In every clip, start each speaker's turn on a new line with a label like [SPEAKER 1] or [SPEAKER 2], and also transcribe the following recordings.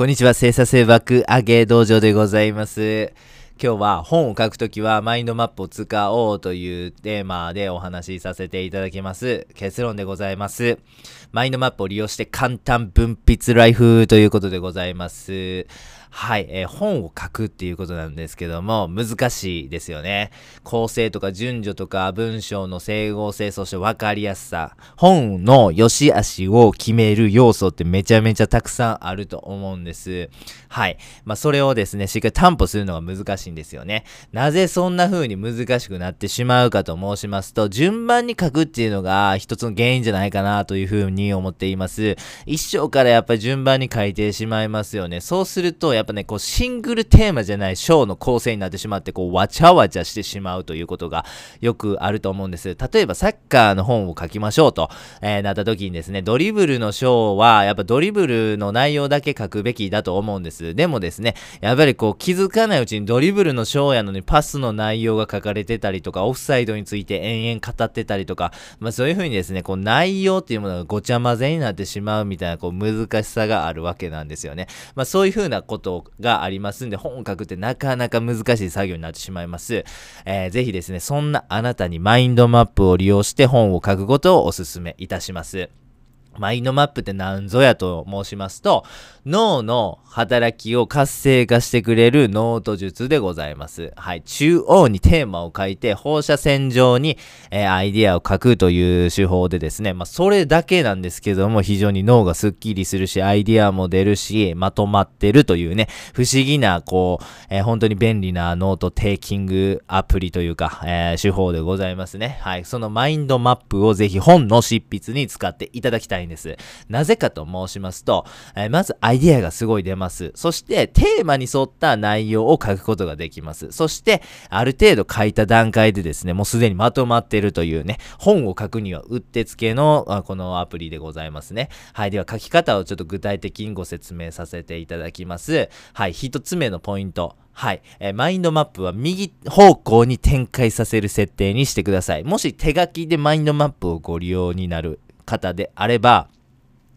[SPEAKER 1] こんにちは、生成爆上げ道場でございます。今日は本を書くときはマインドマップを使おうというテーマでお話しさせていただきます。結論でございます。マインドマップを利用して簡単分泌ライフということでございます。はい、えー、本を書くっていうことなんですけども、難しいですよね。構成とか順序とか文章の整合性、そして分かりやすさ。本の良し悪しを決める要素ってめちゃめちゃたくさんあると思うんです。はい。まあ、それをですね、しっかり担保するのが難しいんですよね。なぜそんな風に難しくなってしまうかと申しますと、順番に書くっていうのが一つの原因じゃないかなという風に思っています。一章からやっぱり順番に書いてしまいますよね。そうすると、やっぱね、こう、シングルテーマじゃない章の構成になってしまって、こう、わちゃわちゃしてしまうということがよくあると思うんです。例えば、サッカーの本を書きましょうと、えー、なった時にですね、ドリブルの章は、やっぱドリブルの内容だけ書くべきだと思うんです。でもですね、やっぱりこう、気づかないうちにドリブルの章やのにパスの内容が書かれてたりとか、オフサイドについて延々語ってたりとか、まあそういう風にですね、こう、内容っていうものがごちゃ混ぜになってしまうみたいな、こう、難しさがあるわけなんですよね。まあそういう風なことががありますんで、本を書くってなかなか難しい作業になってしまいます。えー、ぜひですね、そんなあなたにマインドマップを利用して本を書くことをお勧めいたします。マインドマップって何ぞやと申しますと、脳の働きを活性化してくれるノート術でございます。はい。中央にテーマを書いて、放射線状に、えー、アイディアを書くという手法でですね、まあ、それだけなんですけども、非常に脳がスッキリするし、アイディアも出るし、まとまってるというね、不思議な、こう、えー、本当に便利な note taking アプリというか、えー、手法でございますね。はい。そのマインドマップをぜひ本の執筆に使っていただきたいいんです。なぜかと申しますと、えまずアイディアがすごい出ます。そして、テーマに沿った内容を書くことができます。そして、ある程度書いた段階でですね、もうすでにまとまってるというね、本を書くにはうってつけの、あこのアプリでございますね。はい。では、書き方をちょっと具体的にご説明させていただきます。はい。一つ目のポイント。はい、えー、マインドマップは右方向に展開させる設定にしてください。もし手書きでマインドマップをご利用になる方であれば、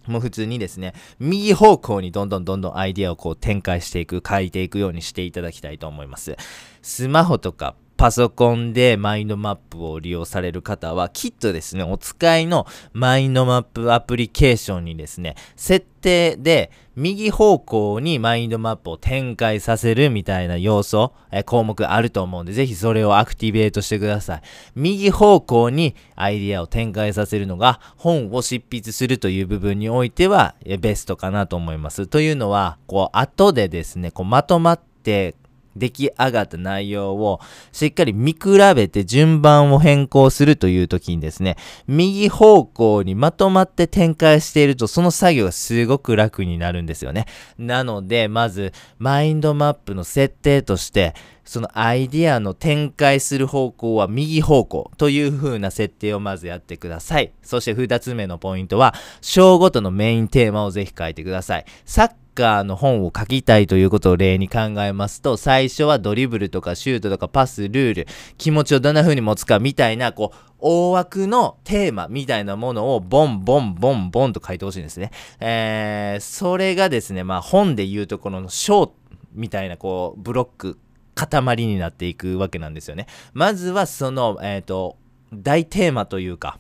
[SPEAKER 1] もう普通にですね、右方向にどんどんどんどんアイディアをこう展開していく、変えていくようにしていただきたいと思います。スマホとかパソコンでマインドマップを利用される方は、きっとですね、お使いのマインドマップアプリケーションにですね、設定で右方向にマインドマップを展開させるみたいな要素、え項目あると思うんで、ぜひそれをアクティベートしてください。右方向にアイディアを展開させるのが、本を執筆するという部分においては、ベストかなと思います。というのは、こう、後でですね、こう、まとまって出来上がった内容をしっかり見比べて順番を変更するという時にですね、右方向にまとまって展開しているとその作業がすごく楽になるんですよね。なので、まずマインドマップの設定として、そのアイディアの展開する方向は右方向という風な設定をまずやってください。そして二つ目のポイントは、章ごとのメインテーマをぜひ書いてください。サッカーの本を書きたいということを例に考えますと、最初はドリブルとかシュートとかパス、ルール、気持ちをどんな風に持つかみたいな、こう、大枠のテーマみたいなものをボンボンボンボンと書いてほしいんですね。えー、それがですね、まあ本で言うところの章みたいなこう、ブロック、塊になっていくわけなんですよね。まずはその、えっ、ー、と、大テーマというか、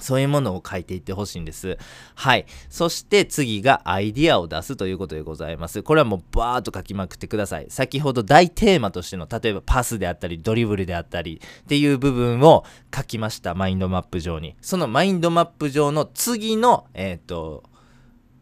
[SPEAKER 1] そういうものを書いていってほしいんです。はい。そして次がアイディアを出すということでございます。これはもうバーっと書きまくってください。先ほど大テーマとしての、例えばパスであったり、ドリブルであったりっていう部分を書きました。マインドマップ上に。そのマインドマップ上の次の、えっ、ー、と、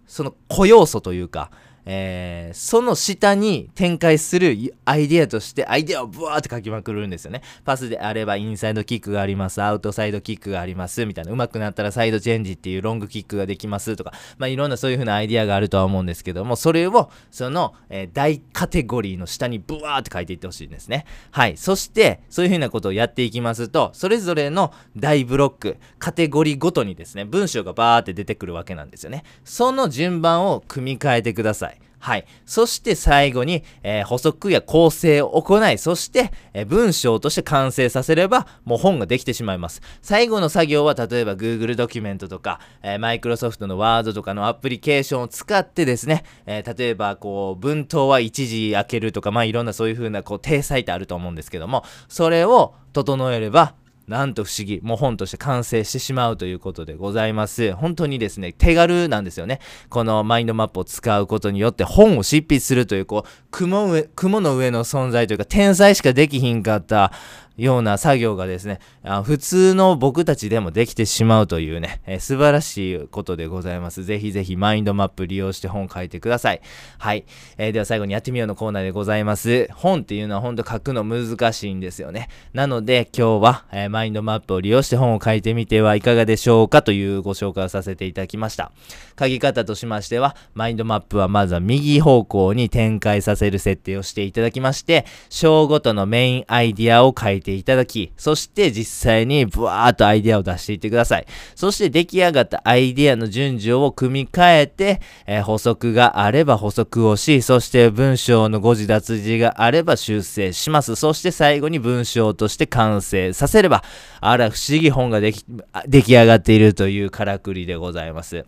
[SPEAKER 1] その小要素というか、えー、その下に展開するアイディアとしてアイディアをブワーって書きまくるんですよね。パスであればインサイドキックがあります、アウトサイドキックがありますみたいな、上手くなったらサイドチェンジっていうロングキックができますとか、まあいろんなそういう風なアイディアがあるとは思うんですけども、それをその、えー、大カテゴリーの下にブワーって書いていってほしいんですね。はい。そして、そういう風なことをやっていきますと、それぞれの大ブロック、カテゴリーごとにですね、文章がバーって出てくるわけなんですよね。その順番を組み替えてください。はい。そして最後に、えー、補足や構成を行い、そして、えー、文章として完成させれば、もう本ができてしまいます。最後の作業は、例えば Google ドキュメントとか、えー、Microsoft の Word とかのアプリケーションを使ってですね、え例えば、こう、文頭は一時開けるとか、まあ、いろんなそういう風な、こう、体裁ってあると思うんですけども、それを整えれば、なんと不思議、もう本として完成してしまうということでございます。本当にですね、手軽なんですよね。このマインドマップを使うことによって本を執筆するという、こう、雲上雲の上の存在というか、天才しかできひんかったような作業がですね、あ普通の僕たちでもできてしまうというね、えー、素晴らしいことでございます。ぜひぜひマインドマップ利用して本書いてください。はい。えー、では最後にやってみようのコーナーでございます。本っていうのは本当書くの難しいんですよね。なので今日は、えー、マインドマップを利用して本を書いてみてはいかがでしょうかというご紹介をさせていただきました。書き方としましては、マインドマップはまずは右方向に展開させる設定をしていただきまして、章ごとのメインアイディアを書いていただき、そして実際にブワーっとアイデアを出していってください。そして出来上がったアイデアの順序を組み替えて、えー、補足があれば補足をし、そして文章の誤字脱字があれば修正します。そして最後に文章として完成させれば、あら不思議本ができ、出来上がっているというからくりでございます。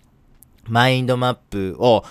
[SPEAKER 1] マインドマップを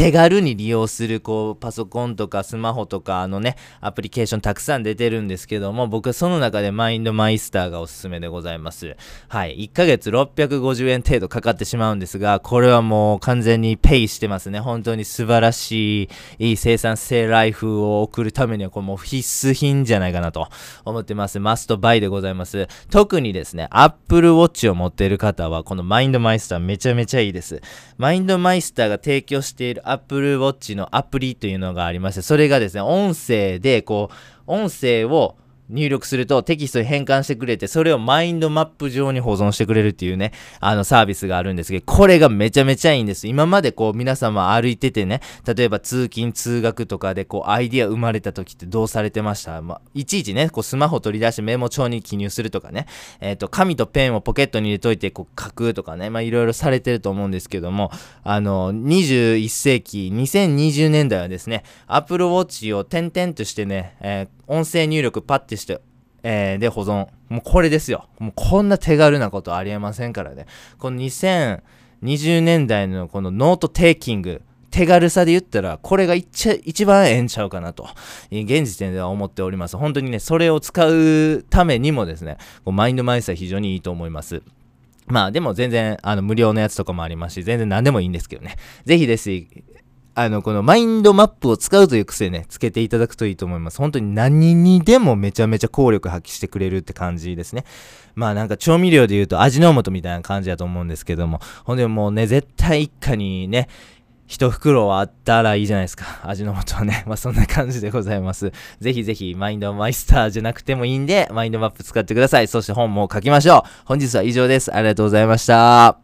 [SPEAKER 1] 手軽に利用する、こう、パソコンとかスマホとかのね、アプリケーションたくさん出てるんですけども、僕はその中でマインドマイスターがおすすめでございます。はい。1ヶ月650円程度かかってしまうんですが、これはもう完全にペイしてますね。本当に素晴らしい、いい生産性ライフを送るためには、これもう必須品じゃないかなと思ってます。マストバイでございます。特にですね、Apple Watch を持っている方は、このマインドマイスターめちゃめちゃいいです。マインドマイスターが提供している Apple Watch のアプリというのがありまして、それがですね、音声で、こう、音声を入力するとテキストに変換してくれて、それをマインドマップ上に保存してくれるっていうね、あのサービスがあるんですけど、これがめちゃめちゃいいんです。今までこう皆様歩いててね、例えば通勤通学とかでこうアイディア生まれた時ってどうされてました？まあ、いちいちね、こうスマホ取り出してメモ帳に記入するとかね、えっ、ー、と、紙とペンをポケットに入れといてこう書くとかね、まあいろいろされてると思うんですけども、あの、21世紀、2020年代はですね、Apple Watch をトントンとしてね、えー音声入力パッてして、えー、で保存。もうこれですよ。もうこんな手軽なことありえませんからね。この2020年代のこの note taking、手軽さで言ったら、これが一番ええんちゃうかなと、現時点では思っております。本当にね、それを使うためにもですね、こうマインドマイスは非常にいいと思います。まあでも全然、あの、無料のやつとかもありますし、全然何でもいいんですけどね。ぜひですあの、このマインドマップを使うという癖ね、つけていただくといいと思います。本当に何にでもめちゃめちゃ効力発揮してくれるって感じですね。まあなんか調味料で言うと味の素みたいな感じだと思うんですけども、ほんでもうね、絶対一家にね、一袋あったらいいじゃないですか。味の素はね。まあそんな感じでございます。ぜひぜひマインドマイスターじゃなくてもいいんで、マインドマップ使ってください。そして本も書きましょう。本日は以上です。ありがとうございました。